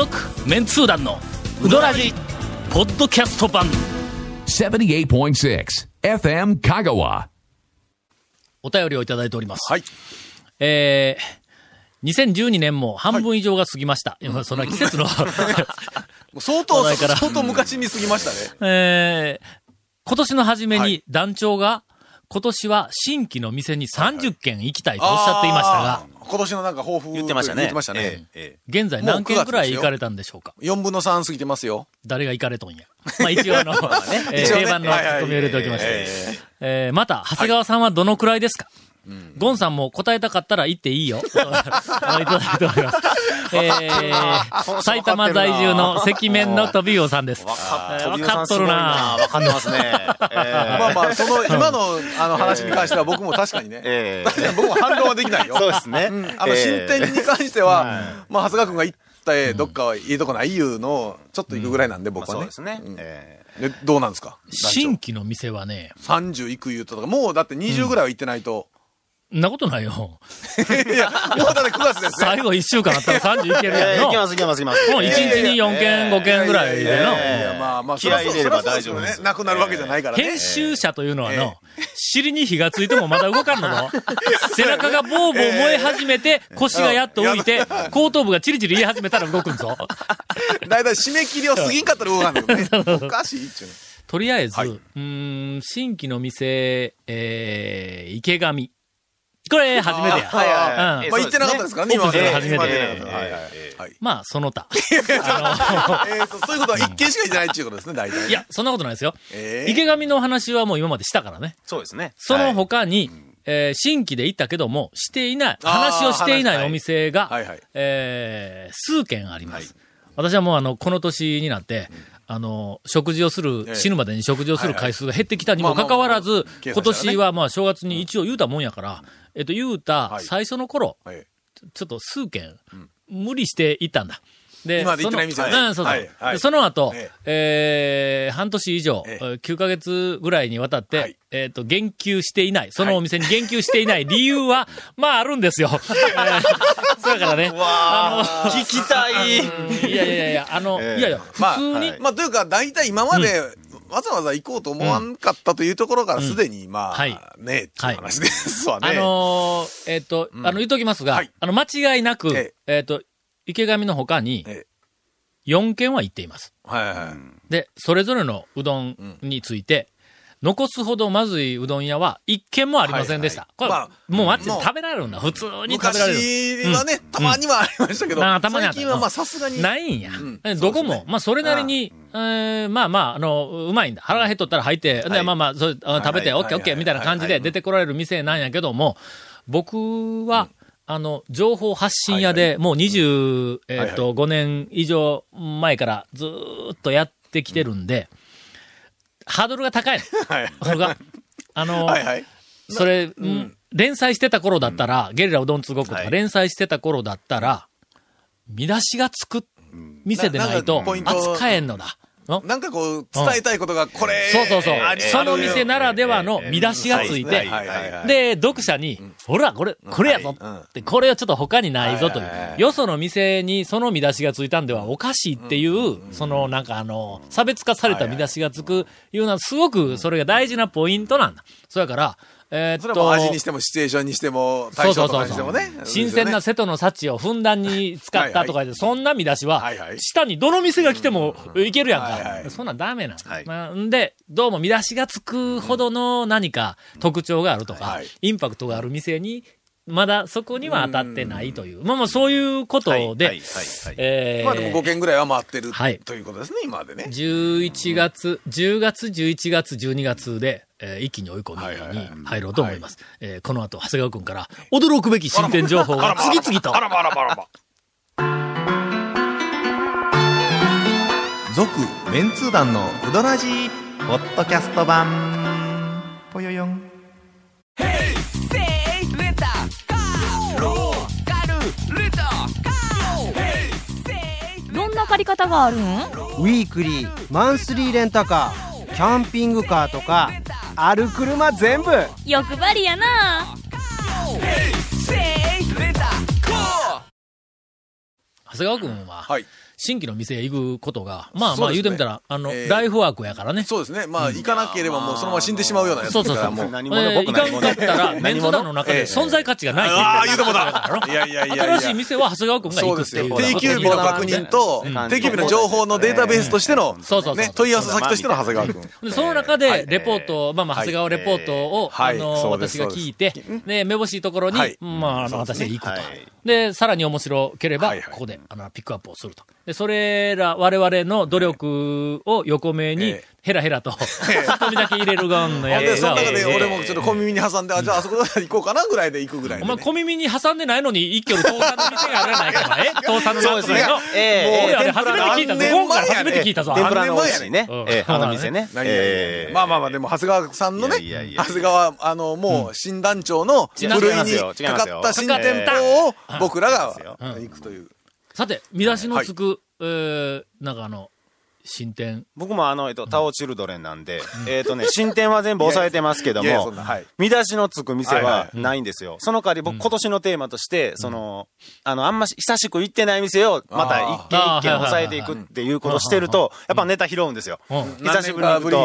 続メンツー団のウドラジポッドキャスト版78.6 FM Kagawa. お便りをいただいております。はい。えー、2012年も半分以上が過ぎました。いやそんな季節の、相当、相当昔に過ぎましたね。えー、今年の初めにはい団長が、今年は新規の店に30軒行きたいとおっしゃっていましたが、あー今年のなんか抱負言ってましたね。言ってましたね。えええ現在何軒くらい行かれたんでしょうか？4分の3過ぎてますよ。誰が行かれとんや？まあ一応あの、定番のツッコミを入れておきました。ええーまた、長谷川さんはどのくらいですか、ゴンさんも答えたかったら言っていいよ。いただいております。えー、埼玉在住の赤面の飛び魚さんです。わかえーっとるなわかってますね。ええまあまあ、その、今の、あの話に関しては僕も確かにね。ええ確かに僕も反論はできないよ。そうですね。うんあの、新店に関しては、まあ、長谷川くんが行ったえどっかいいとこないいうのを、ちょっと行くぐらいなんで、僕はね。そうですねうん。えでどうなんですか？新規の店はね、30行く言うととか、もうだって20ぐらいは行ってないと。んなことないよ。いや、もうだって9月ですね。最後1週間あったら30いけるやんの。ええ行きます行きます行きます。もう1日に4件、5件ぐらいでの。いやまあまあ、気合い入れればそらそうそらそう大丈夫ですなくなるわけじゃないからね。編集者というのはの、尻に火がついてもまだ動かんのぞ。背中がボーボー燃え始めて、腰がやっと浮いて、後頭部がチリチリ言い始めたら動くんぞ。だいたい締め切りを過ぎんかったら動かんのけどね。おかしいっちゅうのとりあえず、はいうーん、新規の店、えー、池上。これ、初めてや。はいはい。まあ行ってなかったですからね、今まで。初めて。今まあ、その他。えーと、そういうことは一件しか言ってないっていうことですね、大体。いや、そんなことないですよ。えー。池上のお話はもう今までしたからね。そうですね。そのはい。他に、えー新規で行ったけども、していない、話をしていな話い。お店が、はいはい。えー数軒あります。私はもうあの、この年になって、あの、食事をする、ええ。死ぬまでに食事をする回数が減ってきたにもかかわらず今年はまあ正月に一応言うたもんやから、えっと、言うたはい。最初の頃、はいちょっと数軒、無理して行ったんだ。で、今まで行ってない店ねそのうん、そうそう。はいその後、ええ。ー半年以上、ええ。ー9ヶ月ぐらいにわたって、はい。えっ、と、言及していない、そのお店に言及していない 理由は、まああるんですよ。えー そうだからね。わあ、聞きたい。いやいやいや、あの、ええ。いやいや、普まあ通に、はい。まあ、というか、大体今まで、わざわざ行こうと思わんかったというところからすでに、まあ、はい。ね、っていう話ですわね。あのーえっ、と、あの、言っときますが、はい。あの、間違いなく、ええ。っ、と、池上の他にえ、4軒は行っています。はいはいはい。で、それぞれのうどんについて、残すほどまずいうどん屋は一軒もありませんでした。はいはい。これ、もう街でもう食べられるんだ。普通に食べられる。昔はね、たまにはありましたけど、なあたまに最近はまあさすがに。ないんや。ん。えどこも、まあ、それなりに、えーまあまあ、あの、うまいんだ。腹が減っとったら入って、で、まあまあ、それあ食べて、はいオッケーオッケーみたいな感じはいはいで出てこられる店なんやけども、僕は、あの、情報発信屋で、もう20、えっと、5年以上前からずーっとやってきてるんで、ハードルが高いの。はい。それが、あの、はいはい。それ、うん。連載してた頃だったら、ゲリラうどんつごくとか、はい。連載してた頃だったら、見出しがつく店でないと扱えんのだ。のなんかこう、伝えたいことが、これ、そうそうそう。その店ならではの見出しがついて。で、読者に、ほら、これ、これやぞ。うん。って、これはちょっと他にないぞという。よその店にその見出しがついたんではおかしいっていう、そのなんかあの、差別化された見出しがつくいうのはすごくそれが大事なポイントなんだ。そやから、えーっと、味にしてもシチュエーションにしても、そうそう対象とそうそうかにしてもね。新鮮な瀬戸の幸をふんだんに使ったとかで、そんな見出しははいはい、下にどの店が来てもいけるやんはいはいか。そんなんダメなん。はい。まあんで、どうも見出しがつくほどの何か特徴があるとかはい、インパクトがある店に、まだそこには当たってないという。まあまあそういうことはいはいで、はいはいえーまあでも5件ぐらいは回ってるはいということですね、今までね。11月、10月、11月、12月で、えー一気に追い込みに入ろうと思います。えーこの後、長谷川くんから、驚くべき進展情報が次々と。あらばあらばあらば。続メンツー団のウドラジーポッドキャスト版ぽよよんり方があるん？ウィークリーマンスリーレンタカーキャンピングカーとかある車全部。欲張りやな。長谷川くんは、はい。新規の店へ行くことが、まあまあ言うてみたら、あの、えー。ライフワークやからね。そうですね。まあ、行かなければもうそのまま死んでしまうようなやつそうそうそう。ですから、もう。何え者僕ーい。かんかったら、メンツ団の中でええ存在価値がないっていう。ああ、言うてもだ。だ いやいやいやいや。新しい店は長谷川君がそうですよ。行くっていう。定休日の確認とうん、定休日の情報のデータベースとしての、そうそうそう。ね、問い合わせ先としての長谷川君。で、その中で、レポート、まあまあ、長谷川レポートを、はい。あの、私が聞いて、で、めぼしいところに、はい。まあ、あの、私が行くと。はい。で、さらに面白ければ、ここで、あの、ピックアップをすると。で、それら、我々の努力を横目にええ、ヘラヘラと、ツッコミだけ入れる側のやつがその中でええ。俺もちょっと小耳に挟んで、あ、じゃああそこ行こうかなぐらいで行くぐらいでね。お前、小耳に挟んでないのに、一挙の倒産の店があるやないか、お前。え？倒産のそうですね。の。ええ。俺あれ初めて聞いたぞ。今回初めて聞いたぞ。天ぷらのね。うん。ええあの店ね。まあまあまあ、でも、長谷川さんのね、長谷川、あの、もう、新団長の、違いふるいにかかった新店舗を、僕らが行くという。さて、見出しのつく、えー、なんかあの、新店。僕もあの、えっと、タオチルドレンなんで、えっとね、新店は全部抑えてますけども見出しのつく店はないんですよ。その代わり僕今年のテーマとして、その、あの、あんまし久しく行ってない店を、また一軒一軒抑えていくっていうことをしてると、やっぱネタ拾うんですよ。うん。久しぶりに行くと。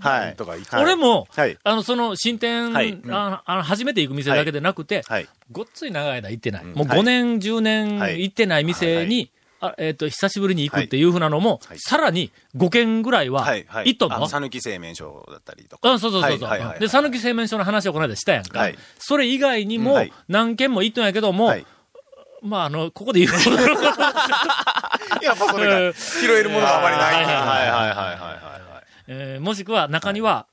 はい。俺も、はい。あの、その、新店、はい。ああの、初めて行く店だけでなくて、はい。ごっつい長い間行ってない。もうはい5年、10年はい。行ってない店に、あえっ、と、久しぶりに行くっていうふうなのも、はいさらに5軒ぐらいは、はい。はい。行っとんの、あ讃岐製麺所だったりとか。うん、そうそうそうそう。はいはいはいで、讃岐製麺所の話をこの間したやんか。はいそれ以外にもはい、何軒も行っとんやけども、はい。まあ、あの、ここで言うことなのかやっぱそれが、拾えるものがあまりない。はいはいはいはいもしくは中には、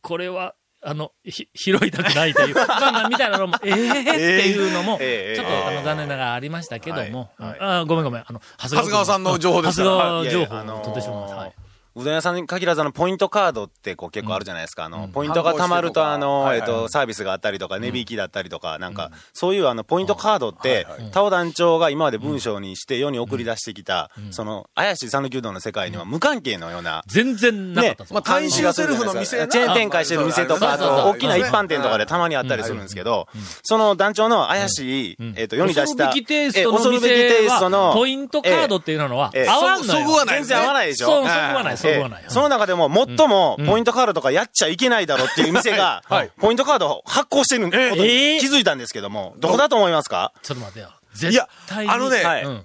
これは、あの、ひ、拾いたくないという、まあまあ、みたいなのも、ええー、っていうのも、ええちょっと、あの、残念ながらありましたけども、はいはいあごめんごめん、あの、長長谷川さんの情報ですから長谷川情報を取ってしまいました。はい。うどん屋さんに限らずあの、ポイントカードってこう結構あるじゃないですか。あの、ポイントが貯まるとあの、えっと、サービスがあったりとか、値引きだったりとか、なん。か、そういうあの、ポイントカードって、タオ団長が今まで文章にして世に送り出してきた、その、怪しい讃岐うどんの世界には無関係のような、全然なかったぞ。まあ、大衆セルフの店なチェーン展開してる店とか、あと、大きな一般店とかでたまにあったりするんですけど、その団長の怪しい、えっと、世に出した、恐るべきテイストのえ恐るべきテ店イストのは、、ポイントカードっていうのは、ええ。合わんのよ。全然合わないでしょ。そう、そぐわない、そぐわない。ええ。その中でも最もポイントカードとかやっちゃいけないだろうっていう店がはい、ポイントカードを発行してることにええ。気づいたんですけども、どこだと思いますか？ちょっと待ってよ。い絶や対に。あのねはい。うん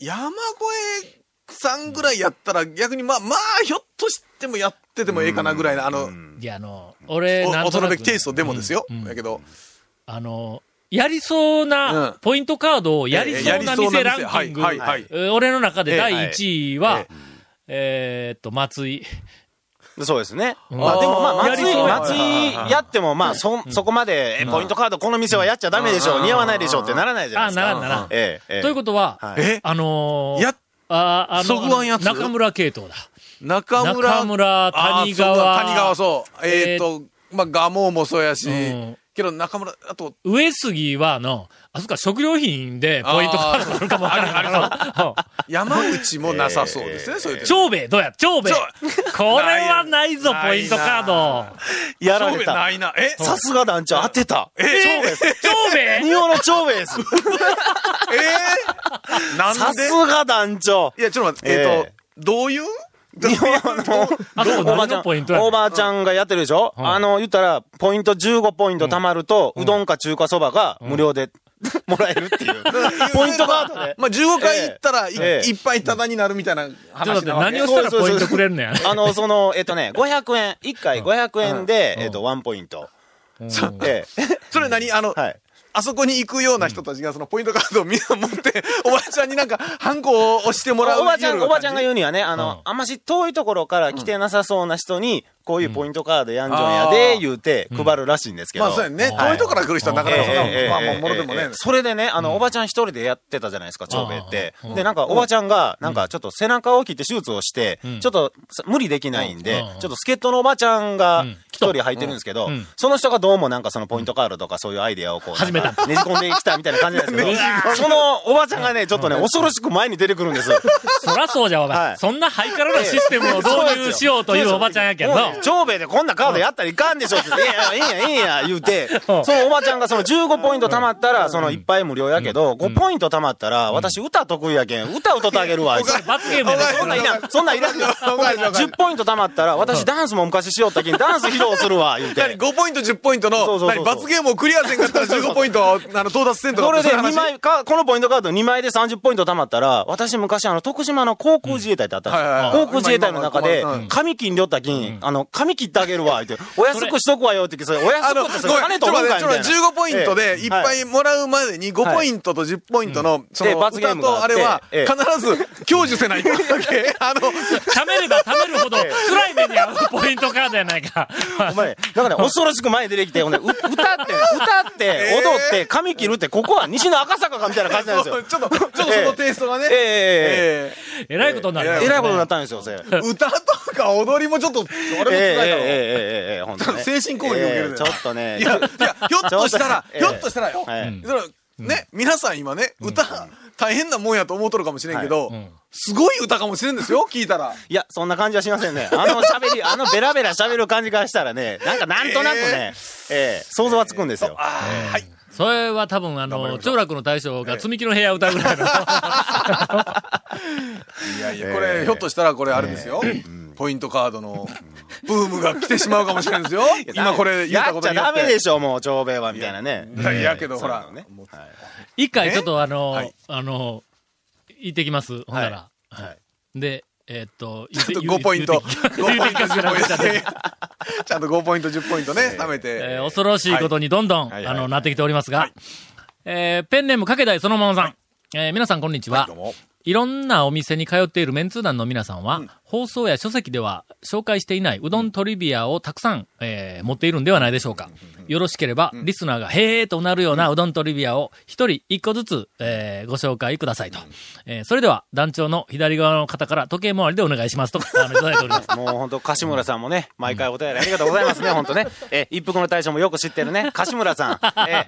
山越さんぐらいやったら逆にまあ、まあ、ひょっとしてもやっててもええかなぐらいな、あの、いや、あの、俺、なんお恐となく。るべきテイストでもですよ。うん。うん。だけど、あの、やりそうう、なん。ポイントカードをやりそうな店。ランキング。俺の中で第ええ1位はえ、えーっと、松井。そうですね。うんまあでもまあ、松井、松井やってもまあ、そ、そこまで、えポイントカードこの店はやっちゃダメでしょう、似合わないでしょうってならないじゃないあ、ですか。ならんならん。ええ、ええ。ということは、はいえ？あのー、や、あ、あの、そぐわんやつ？中村系統だ。中村。中村谷川そう谷川、そう。えーっと、まあ、ガモもそうやしうん、けど中村、あと、上杉は、あの、あそこは食料品でポイントカードなのかもわからんけど山内もなさそうですね、そういう点。長兵衛、どうや？長兵衛。これはないぞ、ポイントカード。やられた。ないな。え？さすが団長当てた。え 長兵衛。日本の長兵衛です。えー、なんさですが団長。いや、ちょっと待って、えー。っえと、どういう？日本の、あそこ何おばちゃん、のポイントやねん。おばあちゃんがやってるでしょ、ん。あの、言ったら、ポイント15ポイント貯まると、うどんか中華そばが無料で もらえるっていう。ポイントカードで。まあ、15回行ったら、いええいっぱいタダになるみたいなちょっと待って、話なわけ何をしたらポイントくれんねん。あの、その、えっとね、500円、1回500円で、うんえっと、1ポイント。うんええ。それ何？あの、はい。あそこに行くような人たちがそのポイントカードをみんな持って、おばあちゃんになんか、ハンコを押してもらうおばちゃん、おばちゃんが言う。うにはね、あの、あんまし遠いところから来てなさそうな人に、こういうポイントカードやんじゃんやで、言うて、配るらしいんですけど。まあそうやね。はい。遠いとこから来る人はなかなかそんなもんええまあまあ、ええもろでもね。ええ。それでね、あの、おばちゃん一人でやってたじゃないですか、長兵衛って。うん。で、なんか、おばちゃんが、なんか、ちょっと背中を切って手術をしてん、ちょっと、無理できないんでうん、ちょっと助っ人のおばちゃんが来一人入ってるんですけど、その人がどうもなんかそのポイントカードとかそういうアイデアをこう、ねじ込んできたみたいな感じなんですけど、そのおばちゃんがね、ちょっとね、恐ろしく前に出てくるんです。そらそうじゃ、お前。はい。そんなハイカラなシステムを導入しようというおばちゃんやけど。長兵衛でこんなカードやったらいかんでしょって。言って、いやいや、ええんや、ええんや、言うて、そのおばちゃんがその15ポイント貯まったら、そのいっぱい無料やけど、5ポイント貯まったら、私歌得意やけん、歌歌ってあげるわ、罰ゲーム そんなんいらん、そんなんいらん。ほんで10ポイント貯まったら、私ダンスも昔しよったけん、ダンス披露するわ、言う何て。5ポイント、10ポイントの、罰ゲームをクリアせんかったら15ポイント、あの、到達せんとかそれで2そういう話枚か、このポイントカード2枚で30ポイント貯まったら、私昔あの、徳島の航空自衛隊ってあったんです。航空自衛隊の中で今今うん、髪切んりょったきん、あの、髪切ってあげるわ、言って、お安くしとくわよって言って、それ、お安くってそれ金と待って15かいみたいな。ポイントでいっぱいもらうまでに5ポイントと10ポイントの、そでの、罰ゲー歌ムがあってとあれは、ええ必ず享受せないかんわけ。あの、貯めれば貯めるほど辛い目に遭うポイントカードやないか。お前、だからね、恐ろしく前に出てきて、ほんで、う歌って、歌って、踊って、髪切るって、ここは西の赤坂かみたいな感じなんですよ。ちょっと、ちょっとそのテイストがね。ええええええらいことになるええええらいことになったんですよ、それ。え歌とか踊りもちょっと、もついだろ。ええええええ本当。精神攻撃を受けるちょっとね。いや、いや、ひょっとしたら、ひょっとしたらよ。ね、皆さん今ね、歌、大変なもんやと思うとるかもしれんけど、すごい歌かもしれんですよ、聞いたら。いや、そんな感じはしませんね。あの喋り、あのベラベラ喋る感じからしたらね、なんかなんとなくね、ええ、想像はつくんですよ。はい。それは多分、あの、長楽の大将が積み木の部屋歌うぐらいの。いやいや、これ、ひょっとしたらこれあれですよ。ポイントカードのブームが来てしまうかもしれんですよ。今これ言ったことによって。やっちゃダメでしょ、もう、長兵衛は、みたいなね。いやいやけど、ほらそうなの、ね。一回ちょっとあの、はいあの、行ってきます。ほんなら。はいはいで、えーっと、ちょっと5ポイント。5ポイント、10ポイント。ト。ちゃんと5ポイント、10ポイントね、貯めて。えー恐ろしいことにどんどん、はいあの、なってきておりますが、えーペンネームかけだいそのままさん。えー皆さんこんにちは。いろんなお店に通っているメンツー団の皆さんは、放送や書籍では紹介していないうどんトリビアをたくさん、えー持っているんではないでしょうか。よろしければ、リスナーがへーとなるようなうどんトリビアを一人一個ずつ、えーご紹介くださいと。えーそれでは、団長の左側の方から時計回りでお願いしますと、あの、いただいております。もう本当、柏村さんもね、毎回お便りありがとうございますね、本当ね。え、一服の大将もよく知ってるね、柏村さん。え、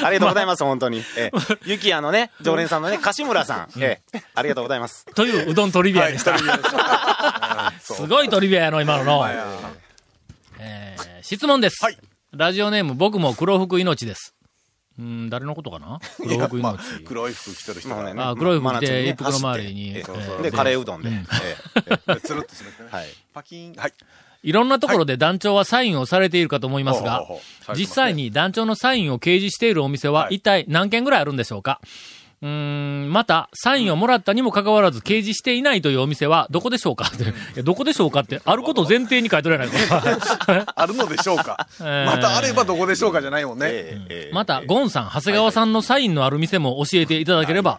ありがとうございます、本当に。え、ゆきやのね、常連さんのね、柏村さん。え、ありがとうございます。といううどんトリビアでした。すごいトリビアやの、今のの。えー質問です。はいラジオネーム、僕も黒服命です。うん、誰のことかな？黒服命。まあ、黒い服着てる人がまあねあ黒い服着て一服の周りにで、カレーうどんで。ええつるっとするってね。はい。パキン。はい。いろんなところで団長はサインをされているかと思いますが実際に団長のサインを掲示しているお店ははい。一体何件ぐらいあるんでしょうか？うーん、また、サインをもらったにもかかわらず掲示していないというお店はどこでしょうか？って、いやどこでしょうかって、あることを前提に書いとるやないか。あるのでしょうか？ー。またあればどこでしょうかじゃないもんね。また、ゴンさん、長谷川さんのサインのある店も教えていただければ、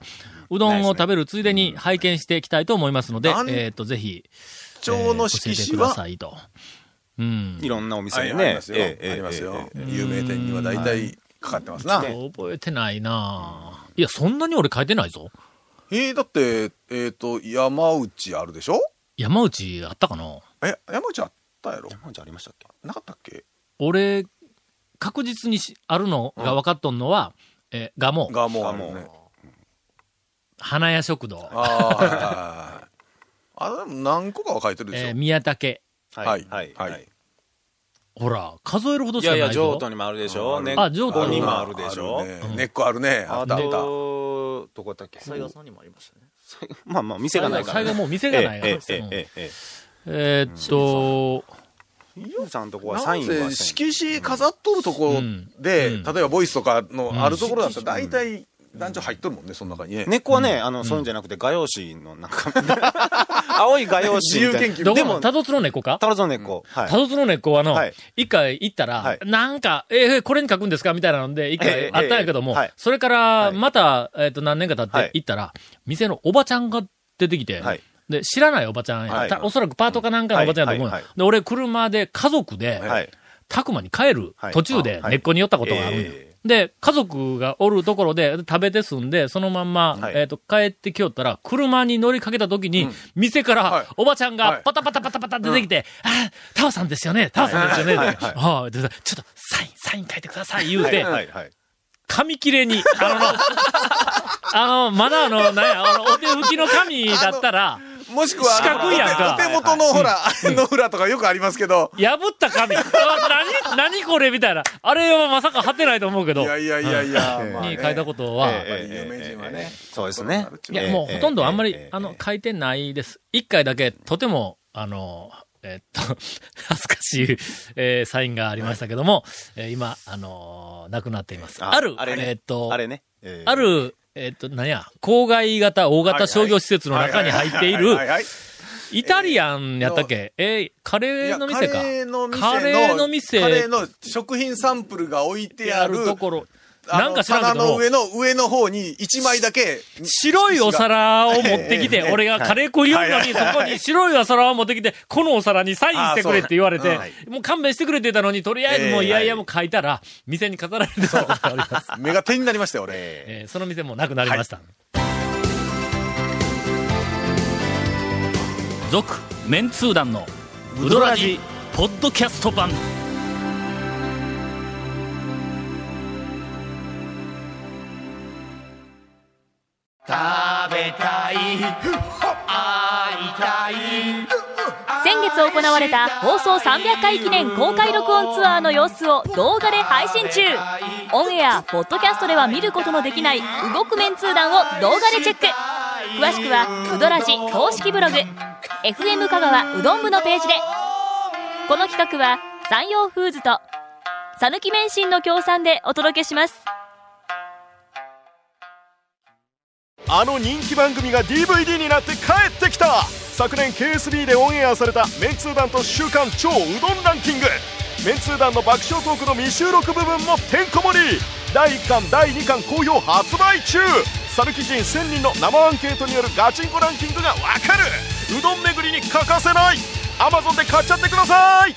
うどんを食べるついでに拝見していきたいと思いますので、えっと、ぜひ、町の色紙は、さいと。うん。いろんなお店はい、にね。ありますよ。ええありますよえええ。有名店には大体かかってますな。覚えてないなぁいや、そんなに俺書いてないぞ。えー、だって、えっと、山内あるでしょ？山内あったかな？え、山内あったやろ？えなんじゃありましたっけ？なかったっけ？俺、確実にしあるのが分かっとんのは、えー、ガモ、がもうあるね。花屋食堂、ああ、はいはいはい。あ、何個かは書いてるでしょ。えー、宮武。はい。はい。はい。ほら、数えるほどしかないいやいや、譲渡にもあるでしょ。ね、あ、譲渡にもあるでしょ。根っこあるね。あったあった。どこだっけ？西賀さんにもありましたね。まあまあ、店がないから。西賀もう店がないから。ええっと、伊代さんとこはサインは色紙飾っとるところで、例えばボイスとかのあるところだったら大体、団長入っとるもんね、その中にね。根っこはね、あの、そういうんじゃなくて、画用紙の、なんか、青い画用紙。自由研究でも、のタドツの根っこか？タロゾン根っこ。はい。タドツの根っこはあの、はい一回行ったら、はいなんか、えーこれに書くんですか？みたいなので、一ええ回あったんやけども、それから、はいまた、えっ、と、何年か経ってはい行ったら、店のおばちゃんが出てきて、はいで、知らないおばちゃんや、はいたおそらくパートかなんかのおばちゃんやと思うよ、はいはいはいで、俺、車で家族で、はい。たくまに帰るはい途中ではい根っこに寄ったことがあるんよ。えで、家族がおるところで食べて済んで、そのまんま、はい。えっ、と、帰ってきよったら、車に乗りかけた時に、店かはい。ら、おばちゃんはい。がパタパタパタパタ出てきて、ああ、タオさんですよね、タオさんですよね、はい。はい。はい。ちょっと、サイン、サイン書いてください、言うて、はい。はい。紙切れに、あのな、あの、まだあの、なんや、あの、お手拭きの紙だったら、もしくは、四角いやんかお手元のほら、あれの裏とかよくありますけど、破った紙。あ 何、何これみたいな。あれはまさか貼ってないと思うけど。いやいやいやいや、に書いたことは、え有名人はね。そうですね。いや、もうほとんどあんまり、ええあの、書いてないです。一回だけ、とても、あの、えっと、恥ずかしい、えーサインがありましたけども、えー今、あのーなくなっています。ある、あれねえっと、あれね。えーあ、る、えっと、何や、郊外型、大型商業施設の中に入っているイタリアンやったっけ？えー。カレーの店か。カレーの店カレーの店。カレーの食品サンプルが置いてあるところ。なんか知らんけどの上の上の方に1枚だけ。白いお皿を持ってきて、ええ。俺がカレー食いよるのに、そこに白いお皿を持ってきて、このお皿にサインしてくれって言われてもう勘弁してくれってたのに、とりあえずもうええいやいやもう書いたら、店に飾られてたことがあります。目が点になりましたよ俺。えーその店もなくなりました。続、メンツー団の、ウドラジ、ポッドキャスト版。会いたい。先月行われた放送300回記念公開録音ツアーの様子を動画で配信中。オンエアポッドキャストでは見ることのできない動くメンツー団を動画でチェック。詳しくはうどらじ公式ブログ。FM 香川うどん部のページで。この企画は山陽フーズと讃岐麺心の協賛でお届けします。あの人気番組が DVD になって帰ってきた。昨年 KSB でオンエアされたメンツー団と週刊超うどんランキング。メンツー団の爆笑トークの未収録部分もてんこ盛り。第1巻第2巻好評発売中。サルキ人1000人の生アンケートによるガチンコランキングがわかる。うどん巡りに欠かせない。Amazon で買っちゃってください。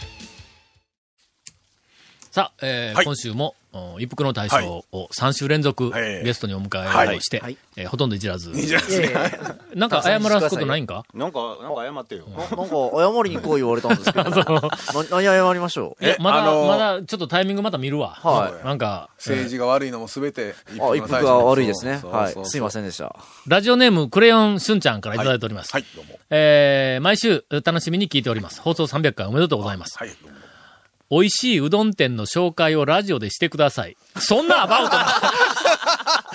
さあ、えーはい。今週も、お一服の大将を3週連続はいゲストにお迎えをして、はいえーほとんどいじらず。なんか謝らすことないんか？なんか、なんか謝ってよ。なんか、謝りに来い言われたんですけど。な何謝りましょう？いや、まだ、あのーまだ、ちょっとタイミングまた見るわ。はいなんか、政治が悪いのもすべてあ、一服が悪いですね。はい。すいませんでした。ラジオネーム、クレヨンしゅんちゃんからいただいております。はいどうもえー、毎週楽しみに聞いております。放送300回おめでとうございます。はいどうも美味しいうどん店の紹介をラジオでしてください。そんなアバウトな。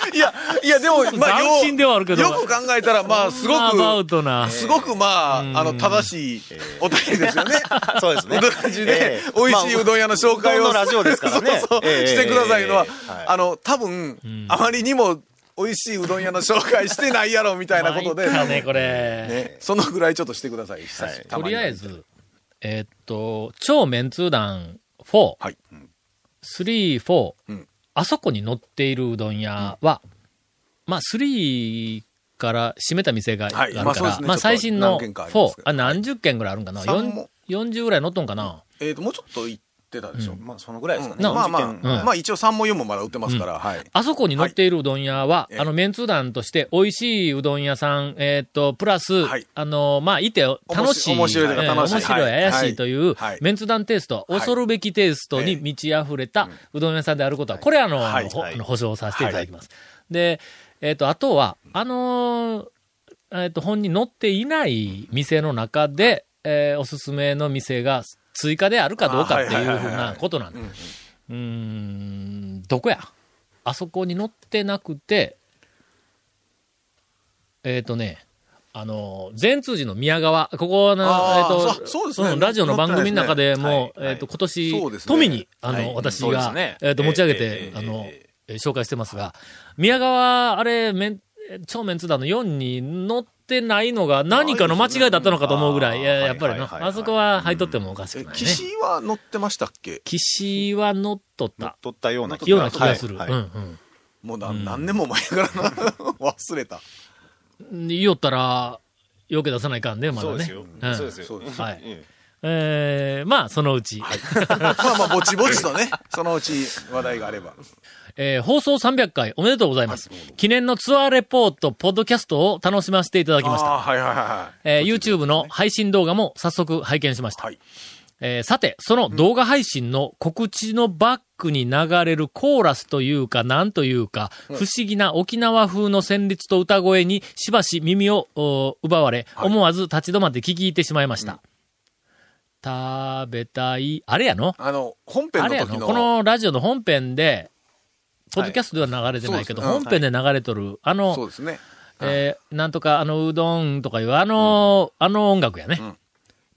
いやいやでもまあよ斬新ではあるけど。よく考えたらまあすごアバウくトな。すごくまああの正しいお便りですよね。そうですね。うどらじでええ美味しいうどん屋の紹介を、ラジオですからね。そうそうええしてくださいのは、あの多分、あまりにも美味しいうどん屋の紹介してないやろみたいなことで、ね、これ。ね。そのぐらいちょっとしてください、とりあえず、えーっと、超メンツー団4、はい、3、4、うん。あそこに載っているうどん屋は、まあ、3から閉めた店がはいあるから、まあそうですね。まあ、最新の何軒かあります4け、ど。あ、何十件ぐらいあるんかな？三も ?40 ぐらい載っとんかな？えっ、ともうちょっと言ってたでしょ、まあ、そのぐらいですかね。なまあまあ、ん。まあ一応3も4もまだ売ってますから、はい。あそこに載っているうどん屋は、はい。あの、メンツー団として、美味しいうどん屋さん、えーっと、プラス、はい。あの、まあ、いて楽しい、面白い面白い、はい。怪しいという、はい。メンツー団テイスト、恐るべきテイストに満ち溢れたうどん屋さんであることは、これあの、はい。あの保証させていただきます。で、えーっと、あとは、あのーえーっと、本に載っていない店の中で、えーおすすめの店が追加であるかどうかっていうふうなことなんでうんどこや？あそこに載ってなくて、えっ、とね、あの、全通寺の宮川、ここの、えっ、あーとそそうですね。んラジオの番組の中でも、ですね。えっ、と、今年、ね。富に、あの、はい。私が、ね。えっ、と、持ち上げて、ええあの、ええー紹介してますが、宮川、あれ、めん、超メンツ団の4に載ってないのが何かの間違いだったのかと思うぐらい、いややっぱりな、あそこは入っとってもおかしくえないね。岸は乗ってましたっけ？岸は乗っとった。取ったようなような気がする。はいはいうんうん。もうな、何年も前からな 忘れた言おったら、よけ出さないかんね、まだね。そうですよ。うんそうですよ。そうですはい ええー、まあ、そのうち。まあまあ、ぼちぼちとね、そのうち話題があれば。えー放送300回おめでとうございます。記念のツアーレポート、ポッドキャストを楽しませていただきました。はいはいはいはい。えー YouTube の配信動画も早速拝見しました。はいえーさて、その動画配信の告知のバックに流れるコーラスというか、なんというか、不思議な沖縄風の旋律と歌声にしばし耳をお奪われ、思わず立ち止まって聞き入ってしまいました。食べたい、あれやの？あの、本編の時の？このラジオの本編で、ポッドキャストでは流れてないけど、本編で流れとる、あの、そうですね。えーなんとかあのうどんとかいう、あの、あの音楽やね。ん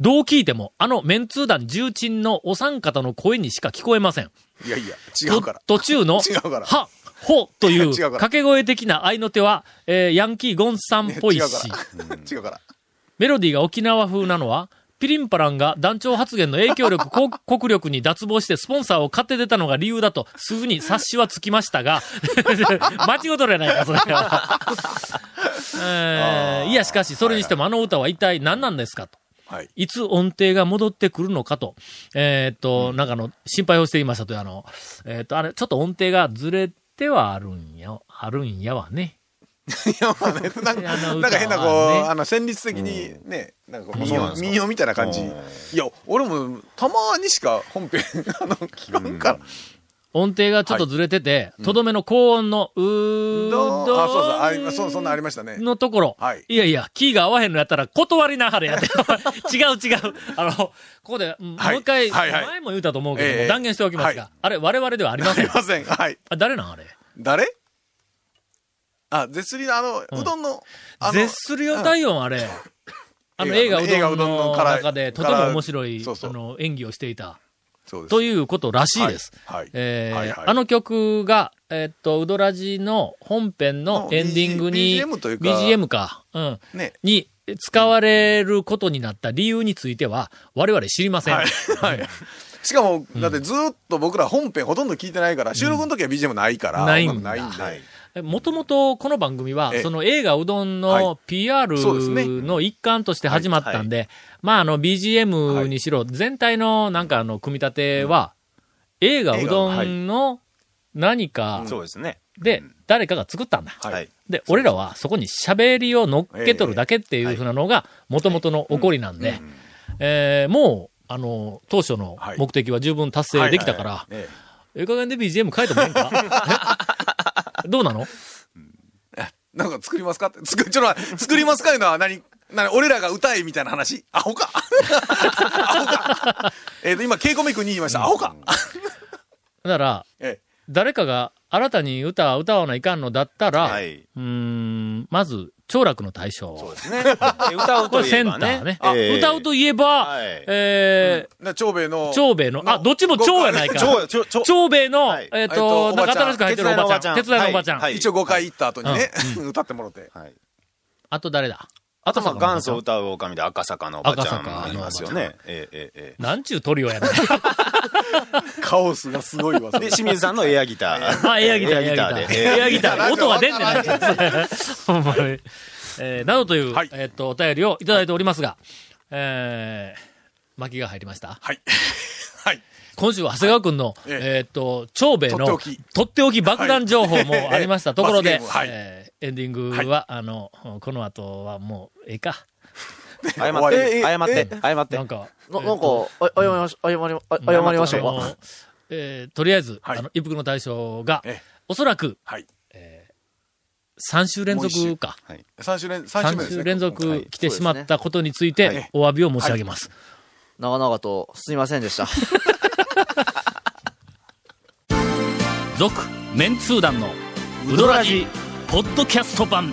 どう聞いても、あのメンツー団重鎮のお三方の声にしか聞こえません。いやいや、違うから。と途中の、は、ほという 掛け声的な合いの手は、えーヤンキーゴンさんっぽいし。違うから。メロディーが沖縄風なのは、ピリンパランが団長発言の影響力、こ 国力に脱帽してスポンサーを買って出たのが理由だと、すぐに察しはつきましたが、間違うとるやないか、それは。えーいや、しかし、それにしてもあの歌は一体何なんですかと。はい。いつ音程が戻ってくるのかと、えーっと、なんかあの、心配をしていましたという、あの、えーっと、あれ、ちょっと音程がずれてはあるんや、あるんやわね。いや、まあね、なんか、あの歌はねなんか変なこう、あの、旋律的にね、なんかこう民謡、民謡みたいな感じ。いや、俺も、たまにしか本編、あの、聞かんから。音程がちょっとずれてて、とどめの高音の、うーどあ、そうそう、ありそう、そんなんありましたね。のところ、はいいやいや、キーが合わへんのやったら断りなはれやって。違う違う。あの、ここで、もう一回、はいはい前も言うたと思うけど断言しておきますが、はいあれ、我々ではありまあせん。りません。はい。あ誰なんあれ？誰？あ、絶リのあの、うどんの、あの絶するよ体温あれ。あの映画うどどんの中でとても面白い、その、演技をしていた。ということらしいです。はいはいえあの曲が、えーっと、ウドラジの本編のエンディングに、BGM というか BGM か、うん、ね。に使われることになった理由については、我々知りません。はい。はい。しかも、だってずっと僕ら本編ほとんど聞いてないから、収録の時は BGM ないから。ないんだないんで。もともとこの番組はえ、え。その映画うどんはの PR の一環として始まったんで、まああの BGM にしろ、全体のなんかあの組み立ては、映画うどんの何かそうですね。で誰かが作ったんだ。はい。で、俺らはそこに喋りを乗っけとるだけっていうふうなのが、もともとの起こりなんで、えーもう、あの、当初の目的は十分達成できたから、ええ。え加減で BGM 変えてもいいんか？え どうなの？えなんか作りますか？って、作、ちょっと作りますかいうのは何何俺らが歌えみたいな話？アホか？アホか？えっと、今、ケイコミ君に言いました。アホか？だから、え誰かが新たに歌を歌わないかんのだったら、はい。うーん、まず、長楽の大将。そうですね。で歌うことれセンいえばね。ターね。あええ歌うといえば、はいえーな長兵衛の。長兵衛の、あ、どっちも長やないか。長兵衛の、はいえっ、えっとと、おばちゃんなんか新しく入ってるおばちゃん。手手伝いのおばちゃん。はい一応5回行った後にね、歌ってもろて。はい。あと誰だ？あと、ま元祖歌う狼で赤坂のおばちゃんんいますよね。えええええなんちゅうトリオやねん。カオスがすごいわ。え。で、清水さんのエアギター。あ、エアギター、エアギター。で。エアギター。音が出んねないほんまに。えー、などという、はいえっと、お便りをいただいておりますが、えー、巻きが入りました？はい。はい。今週は長谷川くんの、えええーっと、長兵衛の、とっておき爆弾情報もありましたところで、はいえーエンディングは、あの、この後はもう、ええか。謝って、謝って、謝ってなん。か、ななんか、あ謝りまし、謝り、あ謝りましょうか。あのえーとりあえず、はいあの、一服の大将がええ、おそらく、はい。3週連続か。3週連、三週目3ですね。週連続来てしまったことについてお詫びを申し上げます。長々とすみませんでした。続、メンツー団の、ウドラジ、ポッドキャスト版。